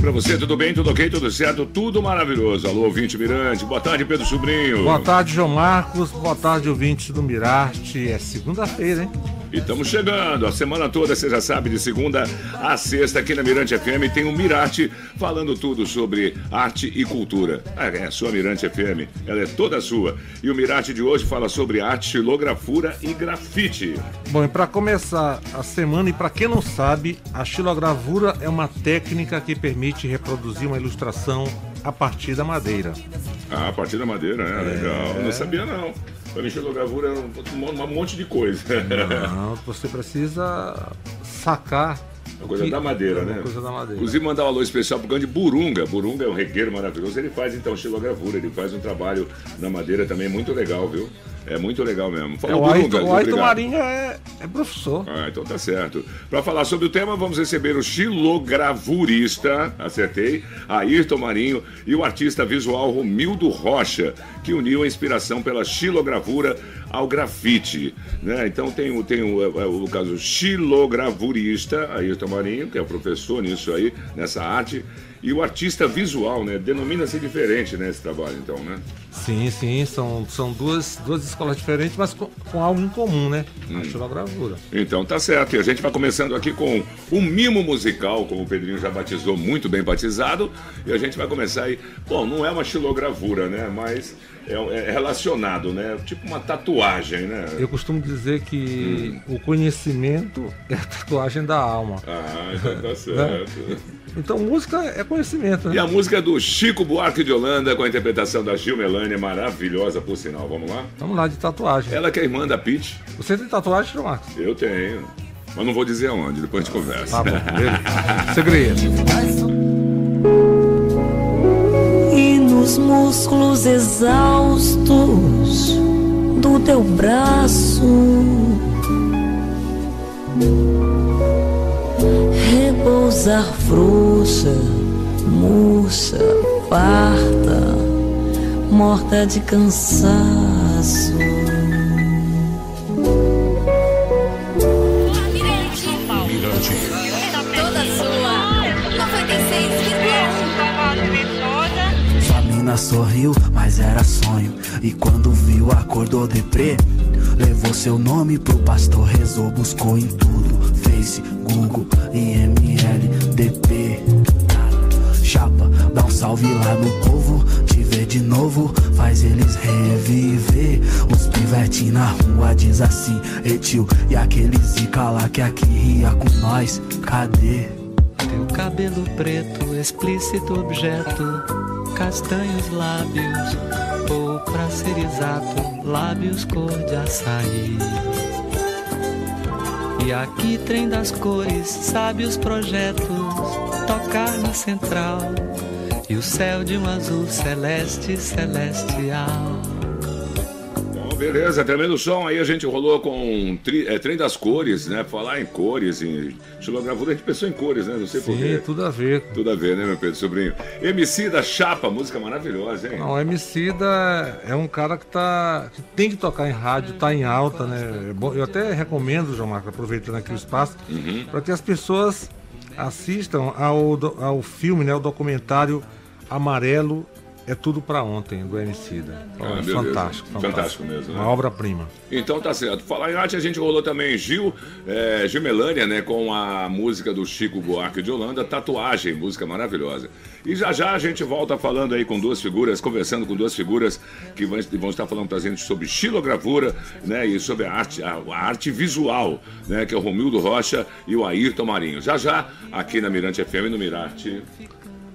Tarde para você, tudo bem, tudo ok, tudo certo, tudo maravilhoso. Alô, ouvinte Mirante, boa tarde, Pedro Sobrinho. Boa tarde, João Marcos, boa tarde, ouvintes do Mirarte. É segunda-feira, hein? E estamos chegando, a semana toda, você já sabe, de segunda a sexta, aqui na Mirante FM, tem o Mirarte falando tudo sobre arte e cultura. Ah, é a sua Mirante FM, ela é toda sua. E o Mirarte de hoje fala sobre arte, xilografura e grafite. Bom, e para começar a semana, e para quem não sabe, a xilogravura é uma técnica que permite reproduzir uma ilustração a partir da madeira. Ah, a partir da madeira, né? É... Legal. Não sabia não. Para mexer gravura é um, um monte de coisa. Não, você precisa sacar uma coisa que, da madeira, né? Coisa da madeira. Inclusive, mandar um alô especial pro grande Burunga. Burunga é um regueiro maravilhoso. Ele faz, então, xilogravura. Ele faz um trabalho na madeira também muito legal, viu? É muito legal mesmo. Fala, é, o Burunga, o Ayrton Marinho é, é, professor. Ah, então tá certo. Para falar sobre o tema, vamos receber o xilogravurista, acertei, Ayrton Marinho, e o artista visual Romildo Rocha, que uniu a inspiração pela xilogravura ao grafite. Né? Então tem, o, tem o, é, o, o caso xilogravurista, Ayrton Marinho, que é professor nisso aí, nessa arte, e o artista visual, né? Denomina-se diferente, né, esse trabalho, então, né? Sim, sim, são, são duas, duas escolas diferentes, mas com, com algo em comum, né? Hum. A xilogravura. Então tá certo. E a gente vai começando aqui com um mimo musical, como o Pedrinho já batizou, muito bem batizado. E a gente vai começar aí. Bom, não é uma xilogravura, né? Mas é, é, relacionado, né? Tipo uma tatuagem, né? Eu costumo dizer que hum. o conhecimento é a tatuagem da alma. Ah, então tá certo. Né? Então música é conhecimento, né? E a música é do Chico Buarque de Holanda com a interpretação da Gil Melania, maravilhosa por sinal. Vamos lá? Vamos lá, de tatuagem. Ela que é irmã da Pete. Você tem tatuagem, João Marcos? Eu tenho. Mas não vou dizer aonde, depois a gente conversa. Tá bom, Segredo os músculos exaustos do teu braço. Repousar frouxa, murcha, farta, morta de cansaço. Sorriu, mas era sonho. E quando viu, acordou deprê. Levou seu nome pro pastor, rezou, buscou em tudo. Face, Google, IML, DP. Chapa, dá um salve lá no povo. Te ver de novo, faz eles reviver. Os pivete na rua diz assim: Etil, e aquele zica lá que aqui ria com nós, cadê? Teu cabelo preto, explícito objeto castanhos lábios, ou pra ser exato, lábios cor de açaí. E aqui trem das cores, sabe os projetos, tocar na central, e o céu de um azul celeste celestial beleza, tremendo som. Aí a gente rolou com tri, é, trem das cores, né? Falar em cores, em estilogravura, a gente pensou em cores, né? Não sei porquê. Sim, tudo a ver. Tudo a ver, né, meu Pedro Sobrinho? MC da Chapa, música maravilhosa, hein? Não, MC da é um cara que tá. que tem que tocar em rádio, tá em alta, né? É eu até recomendo, João Marco, aproveitando aqui o espaço, uhum. para que as pessoas assistam ao, ao filme, né? O documentário Amarelo é tudo para ontem do Emicida. Ah, é fantástico, fantástico, fantástico. mesmo. Né? Uma obra-prima. Então tá certo. Falar em arte, a gente rolou também Gil, é, Gil Melania, né? Com a música do Chico Buarque de Holanda, Tatuagem, música maravilhosa. E já já a gente volta falando aí com duas figuras, conversando com duas figuras que vão, vão estar falando pra gente sobre xilogravura, né? E sobre a arte, a, a arte visual, né? Que é o Romildo Rocha e o Ayrton Marinho. Já já, aqui na Mirante FM, no Mirarte.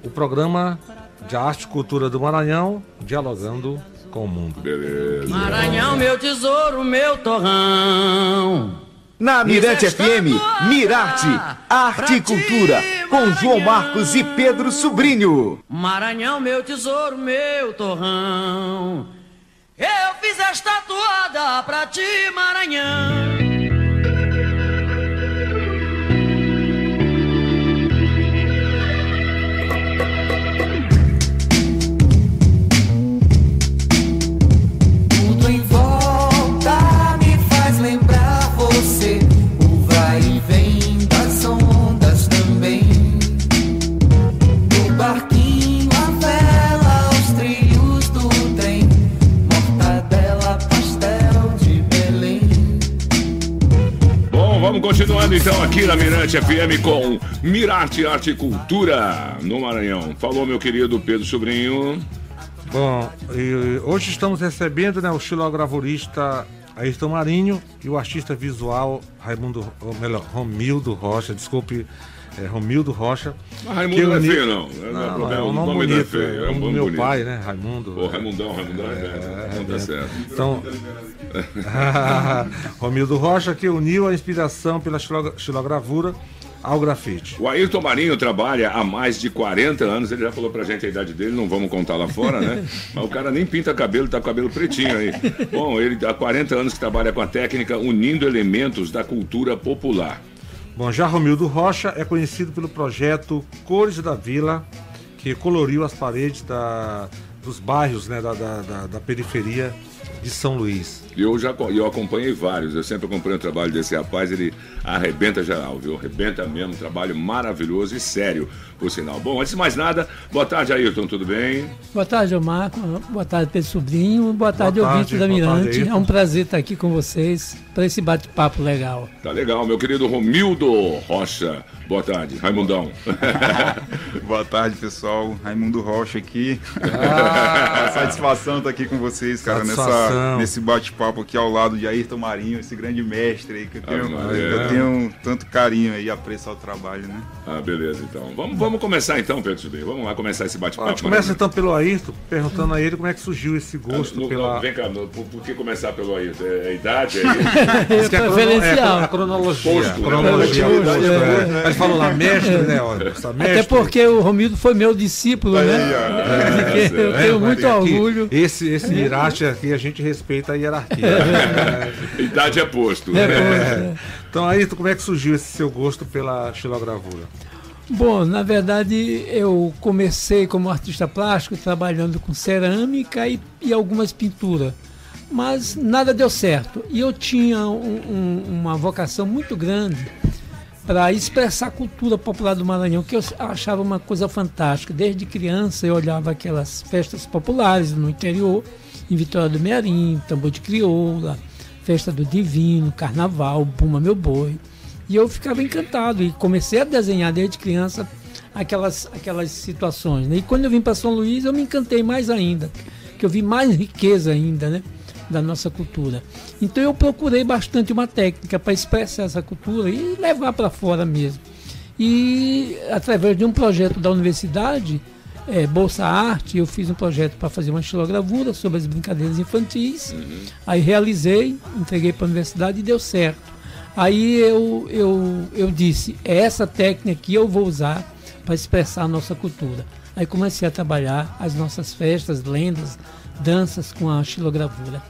O programa de arte e cultura do Maranhão, dialogando com o mundo. Beleza. Maranhão, meu tesouro, meu torrão. Na Mirante FM, Mirarte, arte e cultura, com João Marcos e Pedro Sobrinho. Maranhão, meu tesouro, meu torrão. Eu fiz esta toada pra ti, Maranhão. Continuando então aqui na Mirante FM com Mirarte Arte e Cultura no Maranhão. Falou meu querido Pedro Sobrinho. Bom, hoje estamos recebendo né, o xilogravurista Ayrton Marinho e o artista visual Raimundo, ou melhor, Romildo Rocha, desculpe, é, Romildo Rocha. Mas Raimundo não é feio, não. Não, Não, problema, é um o nome não é bonito, feio, é, é um o nome meu bonito. pai, né, Raimundo. Ô, Raimundão, Raimundão é, bem. Não tá certo. Então, Romildo Rocha que uniu a inspiração pela xilo- xilogravura ao grafite. O Ayrton Marinho trabalha há mais de 40 anos, ele já falou pra gente a idade dele, não vamos contar lá fora, né? Mas o cara nem pinta cabelo, tá com cabelo pretinho aí. Bom, ele há 40 anos que trabalha com a técnica unindo elementos da cultura popular. Bom, já Romildo Rocha é conhecido pelo projeto Cores da Vila, que coloriu as paredes da- dos bairros né, da, da- da- da periferia de São Luís. E eu já eu acompanhei vários, eu sempre acompanho o trabalho desse rapaz, ele arrebenta geral, viu? Arrebenta mesmo, um trabalho maravilhoso e sério, por sinal. Bom, antes de mais nada, boa tarde, Ayrton, tudo bem? Boa tarde, Marco. Boa tarde, Pedro Sobrinho. Boa tarde, tarde, ouvintes da boa tarde, Mirante. Ayrton. é um prazer estar aqui com vocês para esse bate-papo legal. Tá legal, meu querido Romildo Rocha. Boa tarde, Raimundão. Boa tarde, pessoal. Raimundo Rocha aqui. Uma satisfação estar aqui com vocês, cara, Satisfação. nessa, nesse bate-papo aqui ao lado de Ayrton Marinho, esse grande mestre aí, que eu tenho, Ave Maria. eu tenho tanto carinho aí e apreço ao trabalho, né? Ah, beleza, então. Vamos, vamos começar então, Pedro Sobrinho. Vamos lá começar esse A bate-papo. gente começa então pelo Ayrton, perguntando a ele como é que surgiu esse gosto No- pela. não, vem cá, no- por, por que começar pelo Ayrton? É, é idade? É isso? Diz que é a, é Preferencial. a cronologia. Posto, a né? cronologia. Posto, posto, é. é. Falou lá, mestre, né? Até porque o Romildo foi meu discípulo, né? É, eu tenho muito orgulho. Esse, esse Mirate aqui, a gente respeita a hierarquia. idade é posto. É, né? é. Então, Ayrton, como é que surgiu esse seu gosto pela xilogravura? Bom, na verdade, eu comecei como artista plástico, trabalhando com cerâmica e, e algumas pinturas. Mas nada deu certo. E eu tinha um- um- uma vocação muito grande para expressar a cultura popular do Maranhão, que eu achava uma coisa fantástica. Desde criança eu olhava aquelas festas populares no interior, em Vitória do Mearim, Tambor de Crioula, Festa do Divino, Carnaval, Puma Meu Boi. E eu ficava encantado e comecei a desenhar desde criança aquelas, aquelas situações. né? E quando eu vim para São Luís, eu me encantei mais ainda, que eu vi mais riqueza ainda, né? Da nossa cultura. Então eu procurei bastante uma técnica para expressar essa cultura e levar para fora mesmo. E através de um projeto da universidade, eh, Bolsa Arte, eu fiz um projeto para fazer uma estilogravura sobre as brincadeiras infantis. Aí realizei, entreguei para a universidade e deu certo. Aí eu, eu, eu disse, é essa técnica que eu vou usar para expressar a nossa cultura. Aí comecei a trabalhar as nossas festas, lendas, danças com a estilogravura.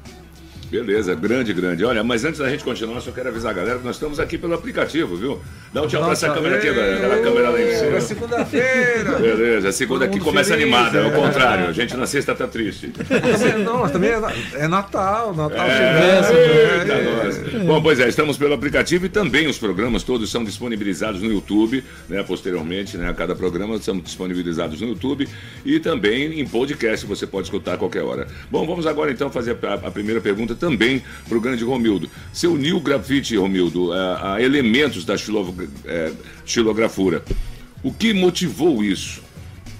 Beleza, grande, grande. Olha, mas antes da gente continuar, só quero avisar a galera que nós estamos aqui pelo aplicativo, viu? Dá um tchau pra essa Nossa, câmera aqui, aquela câmera lá em É cima. segunda-feira. Beleza, a segunda aqui começa feliz, animada, é o é. contrário. A gente na sexta tá triste. Não, mas também é, é Natal, Natal É, chegando. É. nós. Bom, pois é, estamos pelo aplicativo e também os programas todos são disponibilizados no YouTube, né? Posteriormente, né? A cada programa são disponibilizados no YouTube e também em podcast, você pode escutar a qualquer hora. Bom, vamos agora então fazer a, a primeira pergunta também para o grande Romildo. Você uniu o grafite, Romildo, a, a elementos da xilo, é, xilografura. O que motivou isso?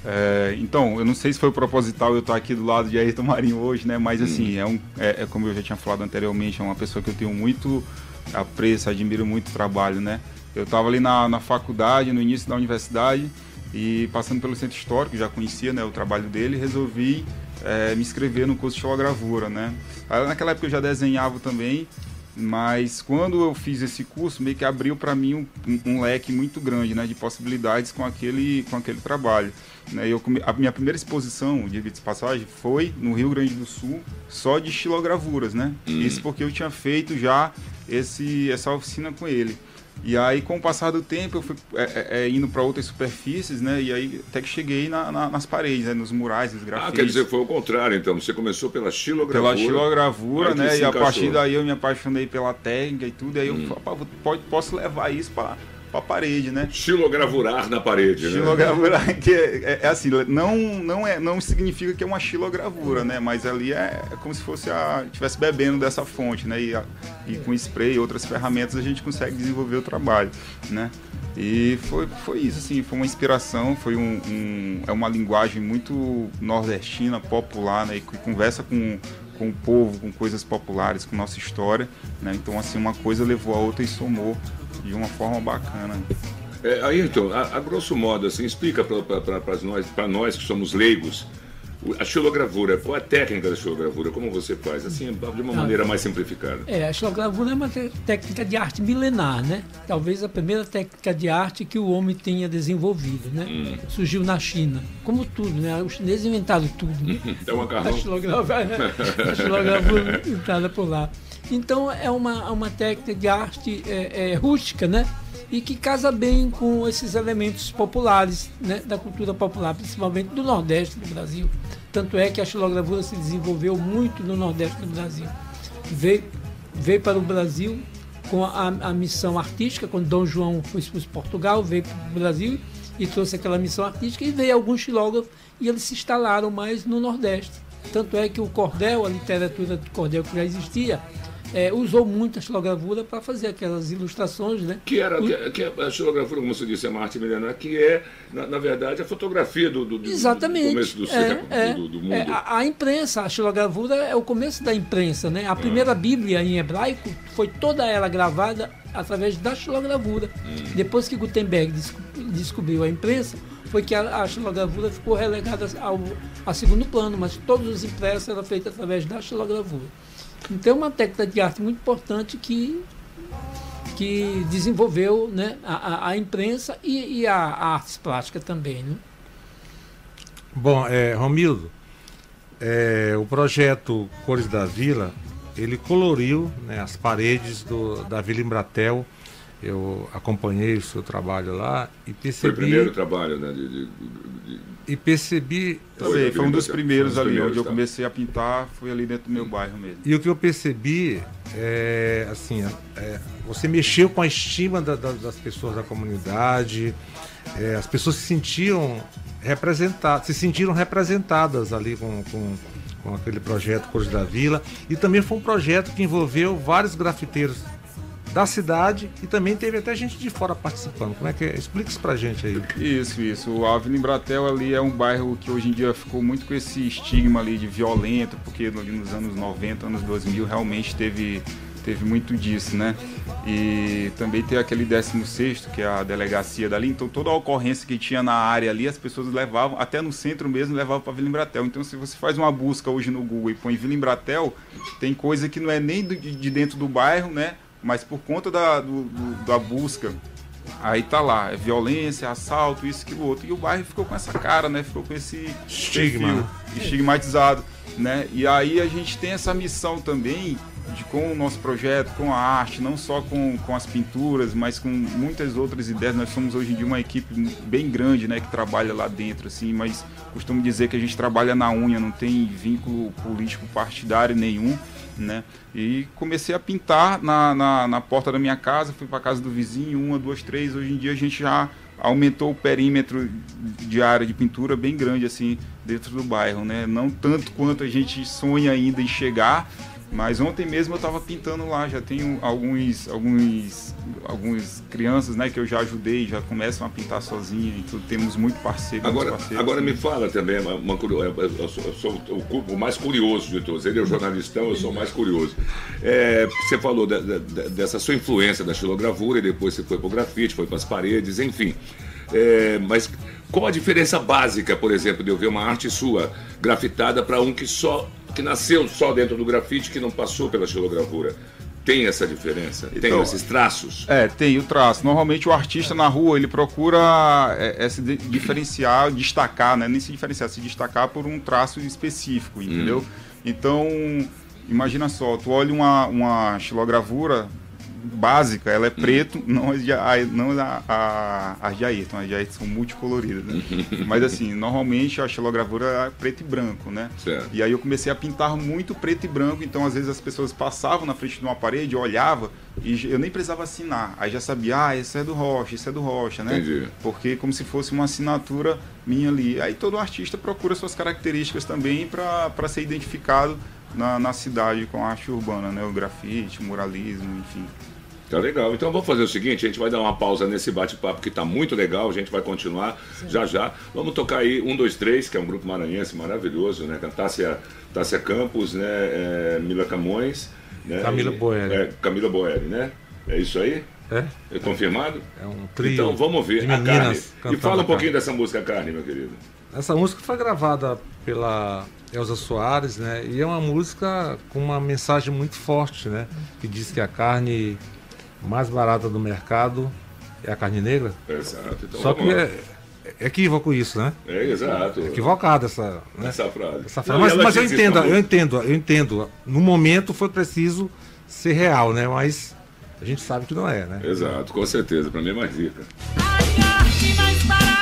É, então, eu não sei se foi proposital eu estar aqui do lado de Ayrton Marinho hoje, né? Mas assim, é, um, é, é como eu já tinha falado anteriormente, é uma pessoa que eu tenho muito apreço, admiro muito o trabalho, né? Eu estava ali na, na faculdade, no início da universidade, e passando pelo centro histórico, já conhecia né, o trabalho dele, resolvi é, me inscrever no curso de xilogravura, né? Aí, naquela época eu já desenhava também, Mas quando eu fiz esse curso, meio que abriu para mim um, um, leque muito grande né, de possibilidades com aquele, com aquele trabalho. Né, eu, a minha primeira exposição, de de passagem, foi no Rio Grande do Sul, só de estilogravuras. Né? Hum. Isso porque eu tinha feito já esse, essa oficina com ele. E aí, com o passar do tempo, eu fui é, é, é indo para outras superfícies, né? E aí, até que cheguei na, na, nas paredes, né? nos murais, nos grafites. Ah, quer dizer, foi o contrário, então. Você começou pela xilogravura. Pela xilogravura, né? E a partir daí eu me apaixonei pela técnica e tudo. E aí hum. eu falei, pode, posso levar isso para para a parede, né? Xilogravurar na parede, né? Xilogravurar, que é, é, é, assim, não, não, é, não significa que é uma xilogravura, né? Mas ali é, é como se fosse a estivesse bebendo dessa fonte, né? E, a, e com spray e outras ferramentas a gente consegue desenvolver o trabalho, né? E foi, foi isso, assim, foi uma inspiração, foi um, um é uma linguagem muito nordestina, popular, né? E que conversa com com o povo, com coisas populares, com nossa história, né? Então assim uma coisa levou a outra e somou de uma forma bacana. É, Ayrton, a, a grosso modo, assim, explica para nós, nós que somos leigos, a xilogravura, qual a técnica da xilogravura? Como você faz? Assim, de uma maneira mais simplificada. É, a xilogravura é uma técnica de arte milenar, né? Talvez a primeira técnica de arte que o homem tenha desenvolvido, né? Hum. Surgiu na China. Como tudo, né? Os chineses inventaram tudo. Né? É uma A xilogravura, a xilogravura inventada por lá. Então é uma, uma técnica de arte é, é, rústica, né? E que casa bem com esses elementos populares, né? Da cultura popular, principalmente do Nordeste do Brasil. Tanto é que a xilogravura se desenvolveu muito no Nordeste do Brasil. Veio, veio para o Brasil com a, a missão artística, quando Dom João foi expulso de Portugal, veio para o Brasil e trouxe aquela missão artística e veio alguns xilógrafos e eles se instalaram mais no Nordeste. Tanto é que o cordel, a literatura de cordel que já existia, é, usou muito a xilogravura para fazer aquelas ilustrações, né? Que era o... que, que a xilogravura, como você disse, é uma arte milenar, que é, na, na verdade, a fotografia do, do, Exatamente. do começo do, é, século, é, do, do, mundo. É, a, a, imprensa, a xilogravura é o começo da imprensa, né? A primeira ah. Bíblia em hebraico foi toda ela gravada através da xilogravura. Hum. Depois que Gutenberg descobriu a imprensa, foi que a, a xilogravura ficou relegada ao, a segundo plano, mas todos os impressos eram feitos através da xilogravura. Então é uma técnica de arte muito importante que, que desenvolveu né, a, a imprensa e, e a, a artes também. Né? Bom, é, Romildo, é, o projeto Cores da Vila, ele coloriu né, as paredes do, da Vila Embratel. Eu acompanhei o seu trabalho lá e percebi... Foi o primeiro trabalho né, de, de, de e percebi. Também, foi um dos primeiros ali, primeiros, onde tá. eu comecei a pintar, foi ali dentro do meu bairro mesmo. E o que eu percebi é assim, é, você mexeu com a estima da, da, das pessoas da comunidade, é, as pessoas se sentiam representadas, se sentiram representadas ali com, com, com aquele projeto Cores da Vila. E também foi um projeto que envolveu vários grafiteiros da cidade e também teve até gente de fora participando. Como é que é? Explica isso pra gente aí. Isso, isso. O Avenida Embratel ali é um bairro que hoje em dia ficou muito com esse estigma ali de violento, porque ali nos anos 90, anos 2000 realmente teve teve muito disso, né? E também tem aquele 16 que é a delegacia dali, então toda a ocorrência que tinha na área ali, as pessoas levavam, até no centro mesmo, levavam para Vila Embratel. Então se você faz uma busca hoje no Google e põe Vila Embratel, tem coisa que não é nem de dentro do bairro, né? Mas por conta da, do, do, da busca, aí tá lá, é violência, assalto, isso, aquilo, outro. E o bairro ficou com essa cara, né? Ficou com esse estigma, perfil, estigmatizado, né? E aí a gente tem essa missão também de com o nosso projeto, com a arte, não só com, com as pinturas, mas com muitas outras ideias. Nós somos hoje em dia uma equipe bem grande, né, que trabalha lá dentro, assim, mas costumo dizer que a gente trabalha na unha, não tem vínculo político partidário nenhum né? E comecei a pintar na, na, na porta da minha casa, fui para casa do vizinho, uma, duas, três. Hoje em dia a gente já aumentou o perímetro de área de pintura bem grande assim dentro do bairro, né? Não tanto quanto a gente sonha ainda em chegar, mas ontem mesmo eu estava pintando lá, já tenho alguns, alguns, alguns crianças, né, que eu já ajudei, já começam a pintar sozinha, então temos muito parceiro. Agora, parceiros, agora me fala também, uma, uma, eu sou, eu sou o, o, mais curioso de todos. Ele é o jornalistão, eu sou o mais curioso. É, você falou de, de, dessa sua influência da xilogravura, e depois você foi para o grafite, foi para as paredes, enfim. É, mas qual a diferença básica, por exemplo, de eu ver uma arte sua grafitada para um que só que nasceu só dentro do grafite, que não passou pela xilogravura. tem essa diferença? tem Então, esses traços? É, tem o traço. Normalmente o artista na rua, ele procura é, é, se di- diferenciar, destacar, né? Nem se diferenciar, se destacar por um traço específico, entendeu? Então, imagina só, tu olha uma, uma xilogravura básica, ela é preto, não as de, a- não a, a, as de Ayrton, as de Ayrton são multicoloridas, né? Mas assim, normalmente a xilogravura é preto e branco, né? Certo. E aí eu comecei a pintar muito preto e branco, então às vezes as pessoas passavam na frente de uma parede, olhava e eu nem precisava assinar. Aí já sabia, ah, esse é do Rocha, esse é do Rocha, né? Entendi. Porque como se fosse uma assinatura minha ali. Aí todo artista procura suas características também para ser identificado na, na cidade com a arte urbana, né? O grafite, o muralismo, enfim. Tá legal. Então vamos fazer o seguinte, a gente vai dar uma pausa nesse bate-papo que tá muito legal, a gente vai continuar já já. Vamos tocar aí um, dois, três, que é um grupo maranhense maravilhoso, né? Tássia, Tássia Campos, né? É, Mila Camões, né? Camila E- Boeri. É, Camila Boeri, né? É isso aí? É? É confirmado? É um trio Então vamos ver de a Carne. E fala um pouquinho Carne. dessa música Carne, meu querido. Essa música foi gravada pela Elza Soares, né? E é uma música com uma mensagem muito forte, né? Que diz que a carne mais barata do mercado é a carne negra. Exato. Então Só que é, é equívoco isso, né? É, exato. Equivocado essa, né? Essa frase. Essa frase. Mas, mas eu entendo, eu entendo, eu entendo. No momento foi preciso ser real, né? Mas a gente sabe que não é, né? Exato, com certeza. Pra mim é mais rica. carne mais barata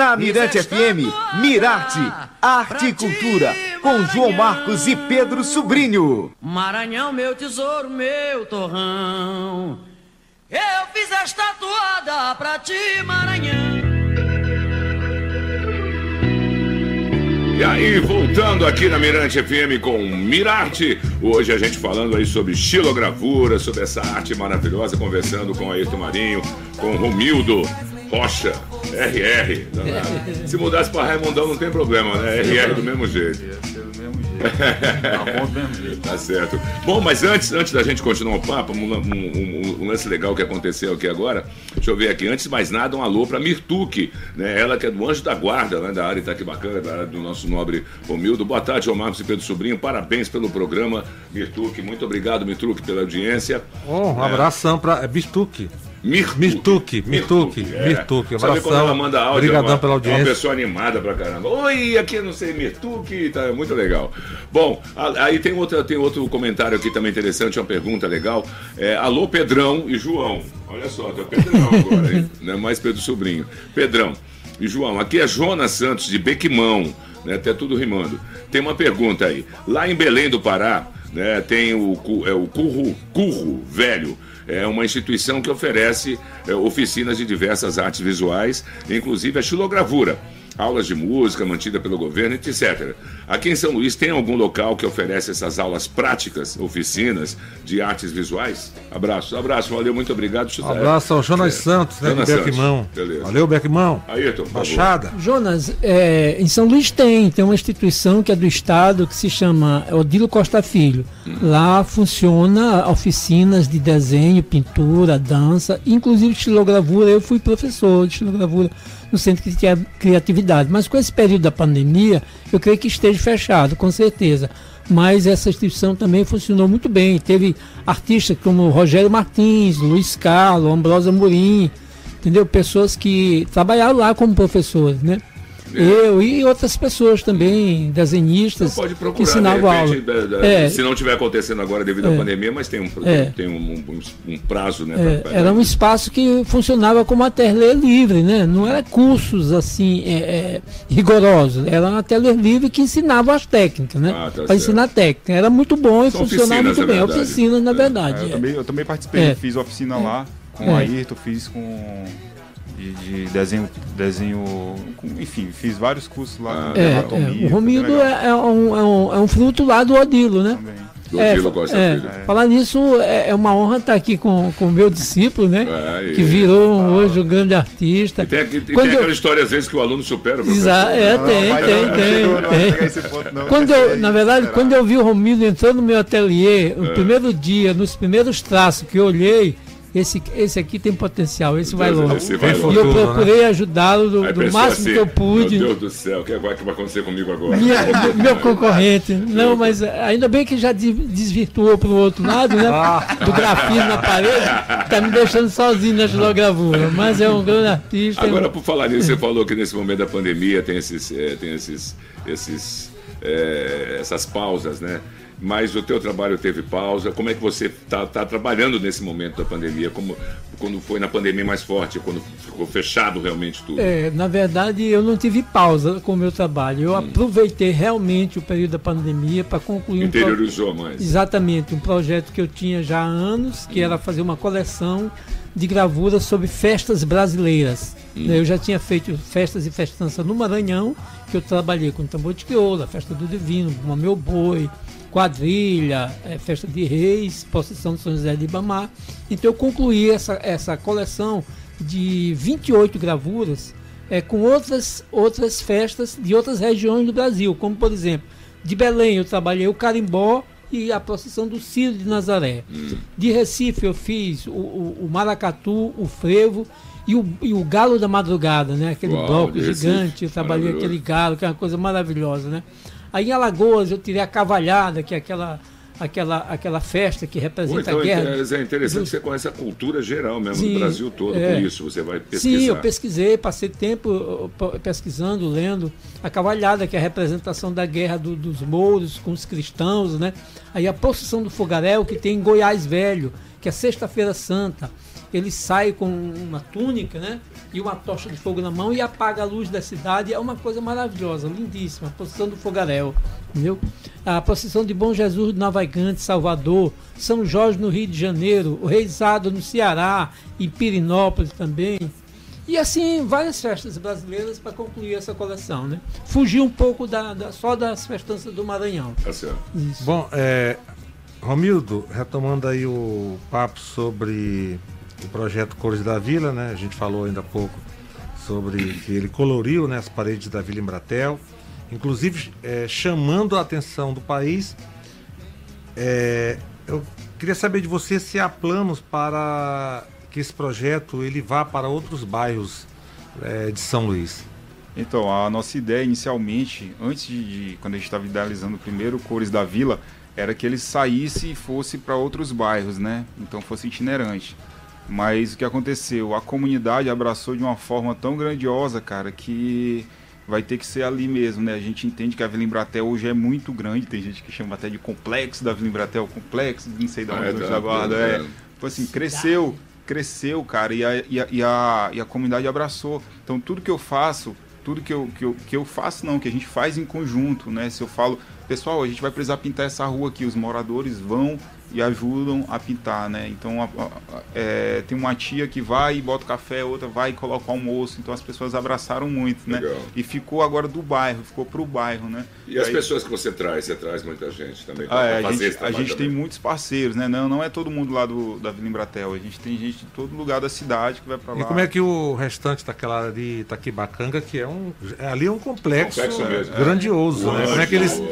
Na Mirante FM, Mirarte, Arte e Cultura, com João Marcos e Pedro Sobrinho. Maranhão, meu tesouro, meu torrão. Eu fiz esta toada pra ti, Maranhão. E aí, voltando aqui na Mirante FM com Mirarte, hoje a gente falando aí sobre xilogravura, sobre essa arte maravilhosa, conversando com Ayrton Marinho, com Romildo Rocha, RR. danado. Se mudasse para Raimundão não tem problema, né? RR do mesmo jeito. Ia ser do mesmo jeito. Na ponta do mesmo jeito. Tá certo. Bom, mas antes, antes da gente continuar o papo, um, um- um- um lance legal que aconteceu aqui agora. Deixa eu ver aqui. Antes de mais nada, um alô pra Mirtuque, né? Ela que é do Anjo da Guarda, né? Da área Itaquibacana, da área do nosso nobre Romildo. Boa tarde, João Marcos e Pedro Sobrinho. Parabéns pelo programa, Mirtuque. Muito obrigado, Mirtuque, pela audiência. Oh, um abração para é, Bistuque. Mirtuque. Mirtuque, Mirtuque, é. Sabe quando ela manda áudio? Obrigadão é uma, pela É uma audiência. pessoa animada pra caramba. Oi, aqui eu não sei, Mirtuque, tá muito legal. Bom, aí tem, outra, tem outro comentário aqui também interessante, uma pergunta legal. É, alô, Pedrão e João. Olha só, o Pedrão agora, hein? Não é mais Pedro Sobrinho. Pedrão e João, aqui é Jonas Santos de Bequimão, né? Até tudo rimando. Tem uma pergunta aí. Lá em Belém do Pará, né, tem o, é, o Curro, Curro Velho. É uma instituição que oferece é, oficinas de diversas artes visuais, inclusive a xilogravura, aulas de música mantida pelo governo, etc. Aqui em São Luís tem algum local que oferece essas aulas práticas, oficinas de artes visuais? Abraço, abraço, valeu, muito obrigado. Abraço ao Jonas É, Santos, né? Jonas Bequimão. Beleza. Valeu, Bequimão. Ayrton. Baixada. Jonas, é, em São Luís tem, tem uma instituição que é do Estado que se chama Odilo Costa Filho. Lá funciona oficinas de desenho, pintura, dança, inclusive estilogravura. Eu fui professor de estilogravura no Centro de Cria- Criatividade. Mas com esse período da pandemia, eu creio que esteja fechado, com certeza. Mas essa instituição também funcionou muito bem. Teve artistas como Rogério Martins, Luiz Carlos, Ambrosa Murim, entendeu? Pessoas que trabalharam lá como professores, né? Eu e outras pessoas também, desenhistas, Pode que procurar, ensinavam de aula. repente, da- da- É, se não estiver acontecendo agora devido à É. pandemia, mas tem um, É. tem um, um- um prazo, né? é, pra- pra- era um espaço que funcionava como ateliê livre, né? Não era cursos assim é, é, rigorosos, era um ateliê livre que ensinava as técnicas, né? Ah, tá Para ensinar técnica. Era muito bom e São funcionava muito bem. verdade. Oficinas, na É, verdade. eu, é. também, eu também participei, É. fiz oficina lá com É. o Ayrton, fiz com. De, de desenho, desenho. enfim, fiz vários cursos lá. com É, anatomia, é, o Romildo é, é um, é, um, é um fruto lá do Odilo, né? também. do É, Odilo Costa é. Falar nisso, é, é uma honra estar aqui com com o meu discípulo, né? É, que virou um- hoje um grande artista. E tem, e tem Quando eu- aquela história, às vezes, que o aluno supera o professor. É, Não, tem, mas tem, não tem, não tem. ponto, não. Quando eu, aí na verdade, quando eu vi o Romildo entrando no meu ateliê, o É. primeiro dia, nos primeiros traços que eu olhei, esse, esse aqui tem potencial, esse vai longe. Esse vai e longe. eu procurei ajudá-lo do, do máximo assim, que eu pude. Meu Deus do céu, o que agora que vai acontecer comigo agora? Minha- meu concorrente. Não, mas ainda bem que já de- desvirtuou para o outro lado, né? Do grafismo na parede, tá me deixando sozinho na xilogravura. Mas é um grande artista. Agora, por falar nisso, você falou que nesse momento da pandemia tem esses, eh, tem esses, esses, eh, essas pausas, né? Mas o teu trabalho teve pausa. Como é que você está trabalhando nesse momento da pandemia? Como quando foi na pandemia mais forte, quando ficou fechado realmente tudo? É, na verdade, eu não tive pausa com o meu trabalho. Eu aproveitei realmente o período da pandemia para concluir um pro- Interiorizou mais. Exatamente, um projeto que eu tinha já há anos, que era fazer uma coleção de gravuras sobre festas brasileiras. né? Eu já tinha feito festas e festanças no Maranhão, que eu trabalhei com tambor de crioula, festa do Divino, Meu Boi, quadrilha, eh, festa de reis, procissão de São José de Ibamar. Então eu concluí essa, essa coleção de 28 gravuras eh, com outras, outras festas de outras regiões do Brasil, como por exemplo, de Belém eu trabalhei o carimbó e a procissão do Círio de Nazaré. De Recife eu fiz o, o- o maracatu, o frevo e o, e o galo da madrugada, né? Aquele Uau, bloco gigante, eu trabalhei aquele galo, que é uma coisa maravilhosa, né? Aí em Alagoas eu tirei a cavalhada, que é aquela, aquela, aquela festa que representa então a guerra. é é interessante que você conhece a cultura geral mesmo Sim, do Brasil todo, é. por isso você vai pesquisar. Sim, eu pesquisei, passei tempo uh, pesquisando, lendo a cavalhada, que é a representação da guerra do- dos mouros com os cristãos, né? Aí a procissão do fogaréu que tem em Goiás Velho, que é sexta-feira santa. Ele sai com uma túnica, né? E uma tocha de fogo na mão e apaga a luz da cidade. É uma coisa maravilhosa, lindíssima. A procissão do fogaréu, entendeu? A procissão de Bom Jesus de Navegante, Salvador, São Jorge no Rio de Janeiro, o Reisado no Ceará, em Pirinópolis também. E assim, várias festas brasileiras para concluir essa coleção, né? Fugir um pouco da, da- só das festanças do Maranhão. Tá certo. Isso. Bom, é, Romildo, retomando aí o papo sobre o projeto Cores da Vila, né? A gente falou ainda há pouco sobre que ele coloriu né, as paredes da Vila Embratel, inclusive é, chamando a atenção do país. É, eu queria saber de você se há planos para que esse projeto ele vá para outros bairros é, de São Luís. Então, a nossa ideia inicialmente, antes de, de- quando a gente estava idealizando o primeiro Cores da Vila, era que ele saísse e fosse para outros bairros, né? Então fosse itinerante. Mas o que aconteceu? A comunidade abraçou de uma forma tão grandiosa, cara, que vai ter que ser ali mesmo, né? A gente entende que a Vila Embratel hoje é muito grande, tem gente que chama até de complexo da Vila Embratel, complexo, não sei de onde é, da guarda, é. Tipo assim, cresceu, cresceu, cara, e a, e, a, e, a, e a comunidade abraçou. Então tudo que eu faço, tudo que eu, que, eu, que eu faço não, que a gente faz em conjunto, né? Se eu falo, pessoal, a gente vai precisar pintar essa rua aqui, os moradores vão e ajudam a pintar, né? Então a- a- a- é, tem uma tia que vai e bota o café, outra vai e coloca o almoço, então as pessoas abraçaram muito, né? Legal. E ficou agora do bairro, ficou pro bairro, né? E as aí- pessoas que você traz, você traz muita gente também ah, é, para a fazer gente, a gente tem muitos parceiros, né? Não, não é todo mundo lá do, da Vila Embratel. A gente tem gente de todo lugar da cidade que vai para lá. E como é que o restante daquela área de Itaquibacanga, que é um. é- Ali é um complexo, Complexo mesmo. grandioso, né? Como é que eles. O-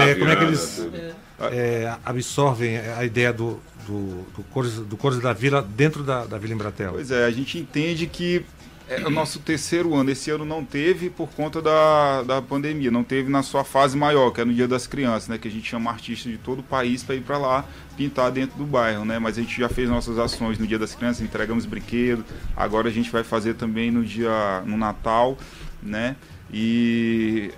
é, como é que eles tudo. É, absorvem a ideia do, do, do, Cores, do Cores da Vila dentro da, da Vila Embratel? Pois é, a gente entende que é o nosso terceiro ano. Esse ano não teve por conta da, da pandemia, não teve na sua fase maior, que é no Dia das Crianças, né? Que a gente chama artistas de todo o país para ir para lá pintar dentro do bairro, né? Mas a gente já fez nossas ações no Dia das Crianças, entregamos brinquedo. Agora a gente vai fazer também no dia no Natal, né? E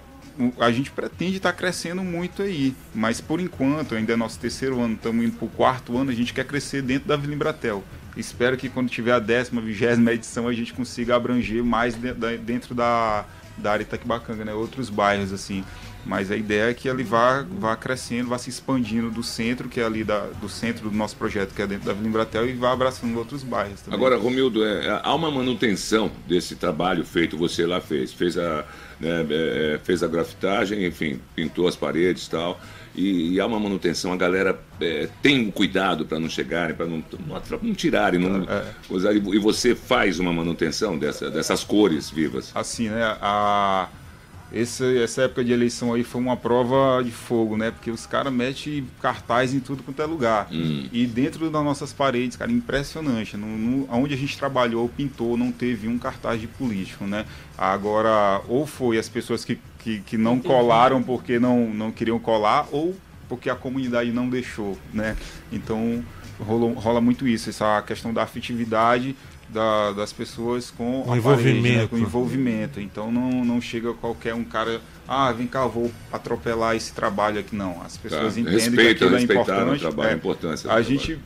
a gente pretende estar crescendo muito aí, mas por enquanto, ainda é nosso terceiro ano, estamos indo para o quarto ano, a gente quer crescer dentro da Vila Embratel. Espero que quando tiver a décima, vigésima edição, a gente consiga abranger mais dentro da, da área Itaquibacanga, né? Outros bairros, assim. Mas a ideia é que ele vá, vá crescendo, vá se expandindo do centro, que é ali da, do centro do nosso projeto, que é dentro da Vila Embratel, e vá abraçando outros bairros também. Agora, Romildo, é, há uma manutenção desse trabalho feito, você lá fez. Fez a, né, é, é, fez a grafitagem, enfim, pintou as paredes e tal. E, e há uma manutenção, a galera é, tem um cuidado para não chegarem, para não, não, não tirarem, não, coisar, e e você faz uma manutenção dessa, dessas cores vivas. assim, né? A, esse, essa época de eleição aí foi uma prova de fogo, né? Porque os caras metem cartaz em tudo quanto é lugar. Hum. E dentro das nossas paredes, cara, impressionante. No, no, onde a gente trabalhou, pintou, não teve um cartaz de político, né? Agora, ou foi as pessoas que, que, que não colaram porque não, não queriam colar, ou porque a comunidade não deixou, né? Então, rolou, rola muito isso, essa questão da afetividade da- das pessoas com O a parede, né? envolvimento. com o envolvimento. Então não, não chega qualquer um cara, ah, vem cá, eu vou atropelar esse trabalho aqui. Não, as pessoas Tá. entendem que aquilo é respeitaram o importante. trabalho, É. a importância A trabalho. gente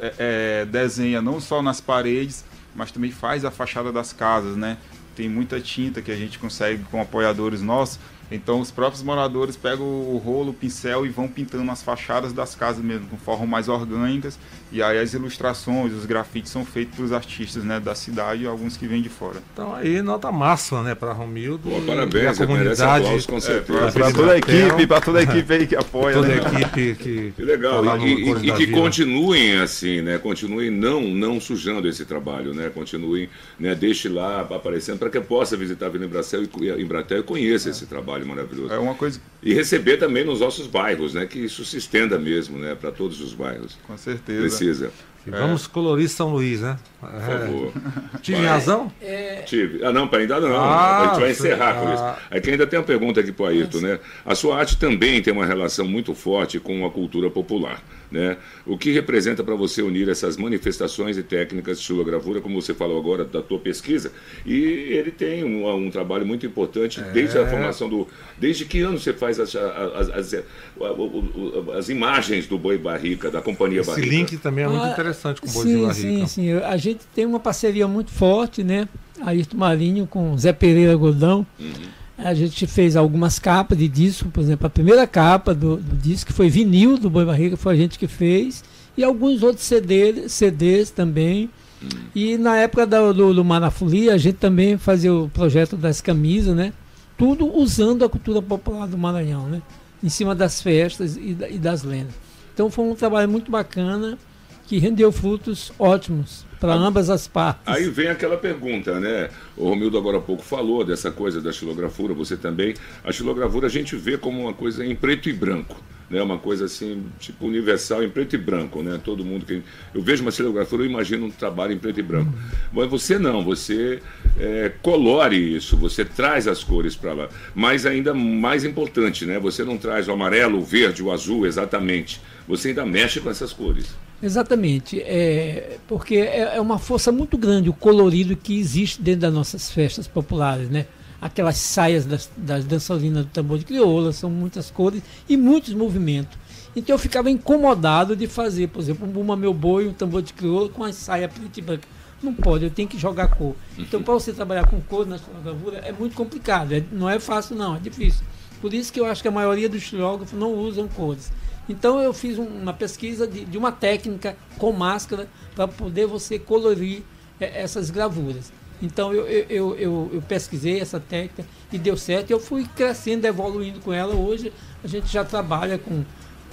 é, é, desenha não só nas paredes, mas também faz a fachada das casas, né? Tem muita tinta que a gente consegue com apoiadores nossos. Então os próprios moradores pegam o rolo, o pincel e vão pintando as fachadas das casas mesmo, com formas mais orgânicas. E aí as ilustrações, os grafites são feitos pelos artistas né, da cidade e alguns que vêm de fora. Então aí, nota máxima, né, para Romildo. Pô, parabéns, e a comunidade. aplausos, com certeza. da Pra Vila toda a equipe, pra toda a equipe aí que apoia. Toda a né? equipe que. Que legal, tá e, e- e que Vila. continuem assim, né? Continuem não, não sujando esse trabalho, né? Continuem, né? Deixe lá aparecendo para que eu possa visitar a Vila Embratel e, Embratel e conheça esse trabalho maravilhoso. É uma coisa, E receber também nos nossos bairros, né? Que isso se estenda mesmo, né? Para todos os bairros. com certeza. Precisa, E Vamos colorir São Luís, né? Por É. favor. Tive Vai. razão? Tive. Ah, não, para ainda não. Ah, a gente vai encerrar com ah. isso. É que ainda tem uma pergunta aqui para o Ayrton, né? A sua arte também tem uma relação muito forte com a cultura popular, né? O que representa para você unir essas manifestações e técnicas de sua gravura, como você falou agora da tua pesquisa, e ele tem um, um trabalho muito importante desde É. a formação do... Desde que ano você faz as, as, as, as- imagens do Boi Barrica, da Companhia Esse Barrica? link também é muito Ah, interessante com o Boi sim, Barrica. Sim, sim. A gente tem uma parceria muito forte, né? Ayrton Marinho com Zé Pereira Godão. Uhum. A gente fez algumas capas de disco, por exemplo, a primeira capa do, do disco que foi vinil do Boi Barriga, foi a gente que fez. E alguns outros CD, CDs também. Uhum. E na época da- do, do Marafolia, a gente também fazia o projeto das camisas, né? Tudo usando a cultura popular do Maranhão, né? Em cima das festas e, e das lendas. Então foi um trabalho muito bacana que rendeu frutos ótimos para ambas as partes. Aí vem aquela pergunta, né? O Romildo agora há pouco falou dessa coisa da xilografura, você também. A xilogravura a gente vê como uma coisa em preto e branco, né? Uma coisa assim, tipo universal em preto e branco, né? Todo mundo que eu vejo uma xilografura, eu imagino um trabalho em preto e branco. Mas você não, você é, colore isso, você traz as cores para lá. Mas ainda mais importante, né? Você não traz o amarelo, o verde, o azul exatamente. Você ainda mexe com essas cores. Exatamente, é, porque é, é uma força muito grande o colorido que existe dentro das nossas festas populares, né? Aquelas saias das, das dançarinas do tambor de crioula, são muitas cores e muitos movimentos. Então eu ficava incomodado de fazer, por exemplo, um Buma Meu Boi, um tambor de crioula com a saia preta e branca. Não pode, eu tenho que jogar cor. Então para você trabalhar com cor na sua gravura é muito complicado, é- não é fácil não, é difícil. Por isso que eu acho que a maioria dos estilógrafos não usam cores. Então eu fiz um- uma pesquisa de, de uma técnica com máscara para poder você colorir eh, essas gravuras. Então eu, eu, eu, eu- eu pesquisei essa técnica e deu certo. Eu fui crescendo, evoluindo com ela. Hoje a gente já trabalha com,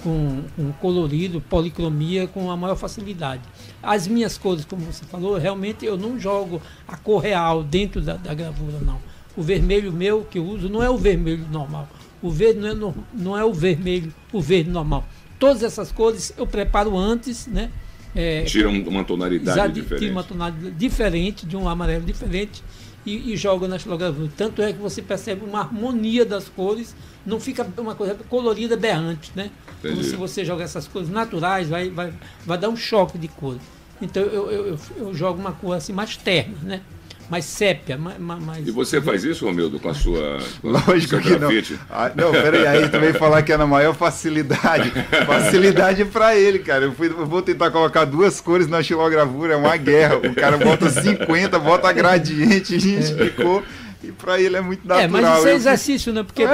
com, com colorido, policromia com a maior facilidade. As minhas cores, como você falou, realmente eu não jogo a cor real dentro da, da gravura, não. O vermelho meu que eu uso não é o vermelho normal. O verde não é, no- não é o vermelho, o verde normal. Todas essas cores eu preparo antes, né? É, Tira um- uma tonalidade diferente. Tira uma tonalidade diferente, de um amarelo diferente, e, e joga na xilogravura. Tanto é que você percebe uma harmonia das cores, não fica uma coisa colorida, berrante, né? Como Entendi. se você jogar essas cores naturais, vai, vai, vai dar um choque de cor. Então eu, eu, eu, eu jogo uma cor assim mais terna, né? Mais sépia, mais. mais E você faz isso, Romildo, com a sua com a Lógico sua que não. Ah, não, peraí, aí tu veio falar que é na maior facilidade. Facilidade pra ele, cara. Eu, fui- eu vou tentar colocar duas cores na xilogravura, é uma guerra. O cara bota 50, bota gradiente, a gente ficou. E pra ele é muito É, natural. mas isso é exercício, né? Porque,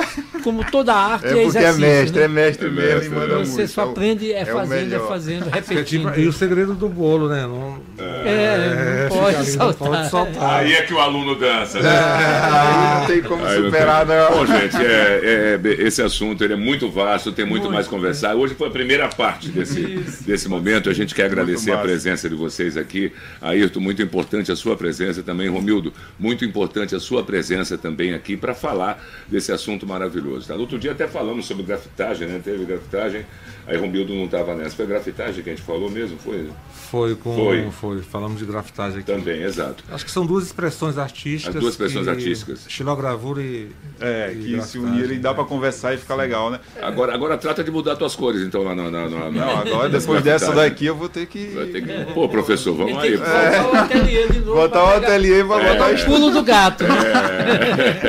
como toda arte, É é, porque é exercício. mestre, né? é mestre É mesmo mestre, e manda Você muito. só É aprende é é fazendo, é fazendo, É repetindo. e o segredo do bolo, né? Não, É, não pode não soltar. pode soltar. Aí é que o aluno dança. né? Aí não tem como Aí não superar, tem. não. Bom, gente, é, é, esse assunto ele é muito vasto, tem muito, mais a conversar. Hoje foi a primeira parte desse, desse momento. A gente quer agradecer a massa. presença de vocês aqui. Ayrton, muito importante a sua presença também. Romildo, muito importante a sua presença também aqui para falar desse assunto maravilhoso. Tá? Outro dia até falamos sobre grafitagem, né? Teve grafitagem, aí Romildo não estava nessa. Foi grafitagem que a gente falou mesmo? Foi? Foi com. Foi. Foi. Falamos de grafitagem aqui. Também, exato. Acho que são duas expressões artísticas. As duas expressões que- artísticas. Estilogravura e. É, e que se unirem dá pra conversar e ficar legal, né? Agora, agora trata de mudar tuas cores, então, lá na. na, na- Não, agora depois dessa daqui eu vou ter que. Vai ter que- Pô, professor, vamos aí. voltar ao ateliê de novo. Botar o ateliê e vai botar o o pulo do gato. né?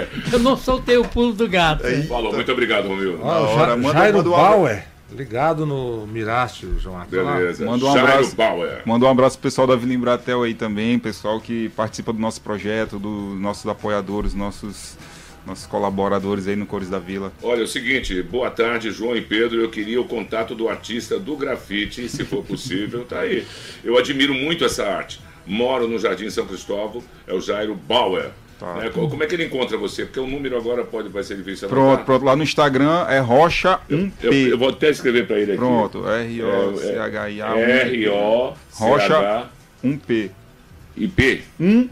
É. Eu não soltei o pulo do gato. Falou, muito obrigado, Romil. Ó, o hora, manda- Jairo manda. Bauer, ligado no Miraste, João lá. Beleza. Manda um Jairo abraço. Bauer. Manda um abraço pro pessoal da Vila Embratel aí também, pessoal que participa do nosso projeto, dos nossos apoiadores, nossos, nossos colaboradores aí no Cores da Vila. Olha, é o seguinte, boa tarde, João e Pedro. Eu queria o contato do artista do grafite, se for possível, tá aí. Eu admiro muito essa arte. Moro no Jardim São Cristóvão, é o Jairo Bauer. Tá. Né? Como é que ele encontra você? Porque o número agora pode vai ser difícil. Pronto, pronto. Lá no Instagram é Rocha 1P. Eu, eu, eu vou até escrever para ele aqui. Pronto, é, é, R-O-C-H-I-A. R-O. Rocha 1P. IP? 1P.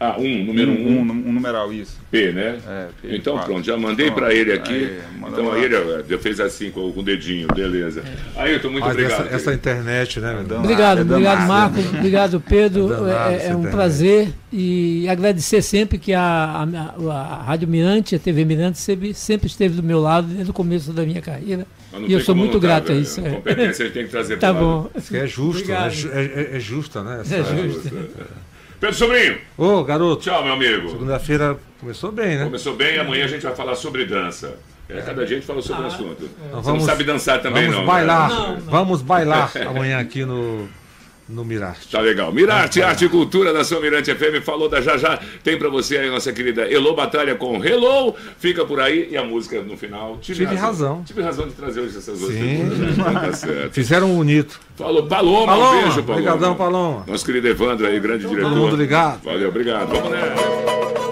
Ah, um, número um, um, um, um numeral, isso. P, né? É, P, Então quatro. pronto, já mandei para ele aqui. Aí, então aí ele fez assim com, o dedinho, beleza. Ailton, muito Mas obrigado. essa, essa internet, né? danado, Obrigado, é obrigado. Marco, obrigado Pedro. É danado É, é um internet. prazer e agradecer sempre que a, a- a Rádio Mirante, a TV Mirante, sempre, sempre esteve do meu lado desde o começo da minha carreira. E eu sou muito tá, grato a velho. isso. É. competência a gente tem que trazer Tá pro lado. bom. É justo, né? É ju- É, é- é justa, né? Essa- É justo. Pedro Sobrinho, Ô, garoto, tchau, meu amigo. segunda-feira começou bem, né? Começou bem, amanhã a gente vai falar sobre dança. É, cada dia a gente fala sobre um assunto. Então Você não sabe dançar também, vamos não. bailar, né? Não, não. vamos bailar amanhã aqui no, no Miraste. Tá legal. Mirarte, Arte e Cultura da São Mirante FM falou da Já Já. Tem pra você aí nossa querida Elô Batalha com Hello. Fica por aí e a música no final. Tive, Tive razão. Tive razão de trazer hoje essas duas Sim. figuras. Tá certo. Fizeram um bonito. Falou, Paloma, um Paloma, beijo, Paloma. obrigadão, Paloma. Nosso querido Evandro aí, grande diretor. Todo mundo ligado. Valeu, obrigado. Vamos nessa.